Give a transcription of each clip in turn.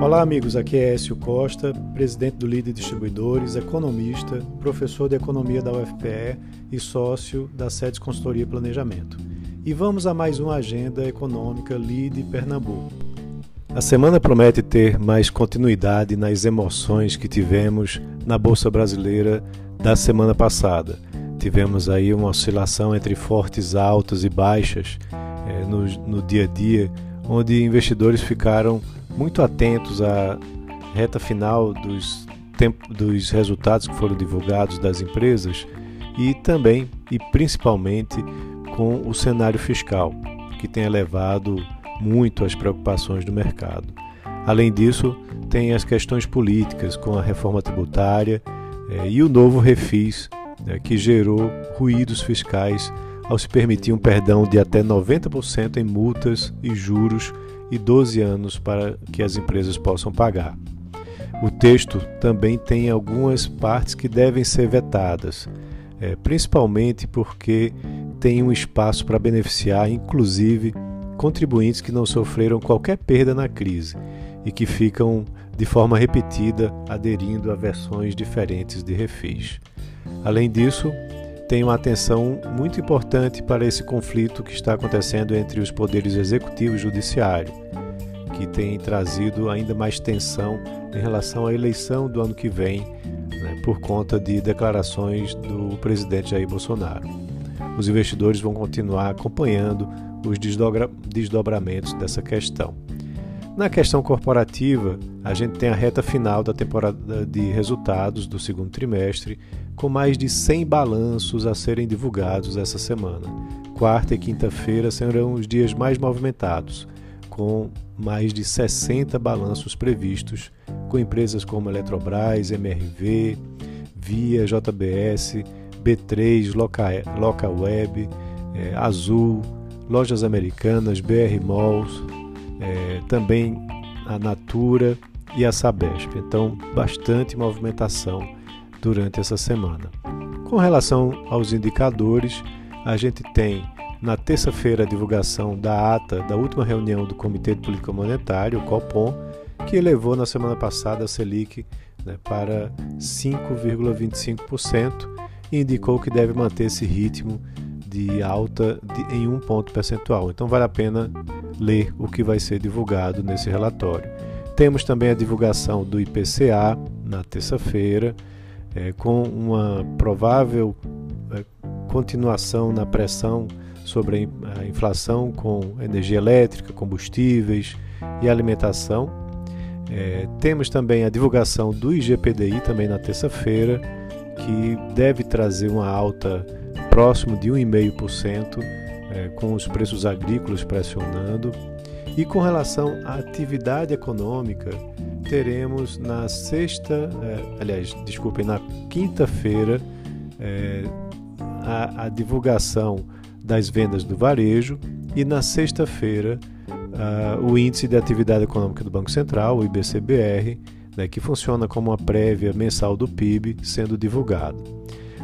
Olá, amigos. Aqui é Écio Costa, presidente do Líder Distribuidores, economista, professor de economia da UFPE e sócio da SEDES Consultoria e Planejamento. E vamos a mais uma agenda econômica Lide Pernambuco. A semana promete ter mais continuidade nas emoções que tivemos na Bolsa Brasileira da semana passada. Tivemos aí uma oscilação entre fortes altas e baixas é, no, no dia a dia, onde investidores ficaram muito atentos à reta final dos, dos resultados que foram divulgados das empresas e também e principalmente com o cenário fiscal, que tem elevado muito as preocupações do mercado. Além disso, tem as questões políticas, com a reforma tributária eh, e o novo refis, né, que gerou ruídos fiscais ao se permitir um perdão de até 90% em multas e juros e 12 anos para que as empresas possam pagar. O texto também tem algumas partes que devem ser vetadas, é, principalmente porque tem um espaço para beneficiar, inclusive, contribuintes que não sofreram qualquer perda na crise e que ficam de forma repetida aderindo a versões diferentes de refis. Além disso, tem uma atenção muito importante para esse conflito que está acontecendo entre os poderes executivo e judiciário, que tem trazido ainda mais tensão em relação à eleição do ano que vem, né, por conta de declarações do presidente Jair Bolsonaro. Os investidores vão continuar acompanhando os desdobramentos dessa questão. Na questão corporativa, a gente tem a reta final da temporada de resultados do segundo trimestre, com mais de 100 balanços a serem divulgados essa semana. Quarta e quinta-feira serão os dias mais movimentados, com mais de 60 balanços previstos, com empresas como Eletrobras, MRV, Via, JBS, B3, Locaweb, é, Azul, Lojas Americanas, BR Malls, é, também a Natura e a Sabesp. Então, bastante movimentação durante essa semana. Com relação aos indicadores, a gente tem na terça-feira a divulgação da ata da última reunião do Comitê de Política Monetária, o COPOM, que elevou na semana passada a Selic né, para 5,25% e indicou que deve manter esse ritmo de alta de, em um ponto percentual. Então vale a pena ler o que vai ser divulgado nesse relatório. Temos também a divulgação do IPCA na terça-feira, é, com uma provável é, continuação na pressão sobre a inflação com energia elétrica, combustíveis e alimentação. É, temos também a divulgação do IGPDI também na terça-feira, que deve trazer uma alta próximo de 1,5%, é, com os preços agrícolas pressionando. E com relação à atividade econômica, teremos na sexta, é, aliás, desculpem, na quinta-feira, é, a, a, divulgação das vendas do varejo e na sexta-feira o índice de atividade econômica do Banco Central, o IBCBR, né, que funciona como uma prévia mensal do PIB, sendo divulgado.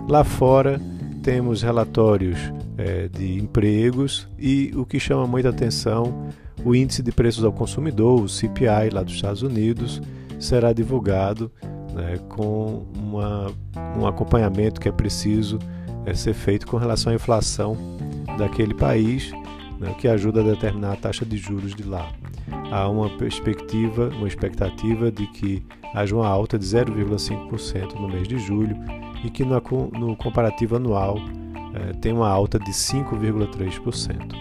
Lá fora temos relatórios é, de empregos e o que chama muita atenção, o índice de preços ao consumidor, o CPI lá dos Estados Unidos, será divulgado né, com uma, um acompanhamento que é preciso é, ser feito com relação à inflação daquele país, né, que ajuda a determinar a taxa de juros de lá. Há uma perspectiva, uma expectativa de que haja uma alta de 0,5% no mês de julho e que no, no comparativo anual é, tem uma alta de 5,3%.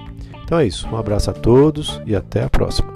Então é isso, um abraço a todos e até a próxima.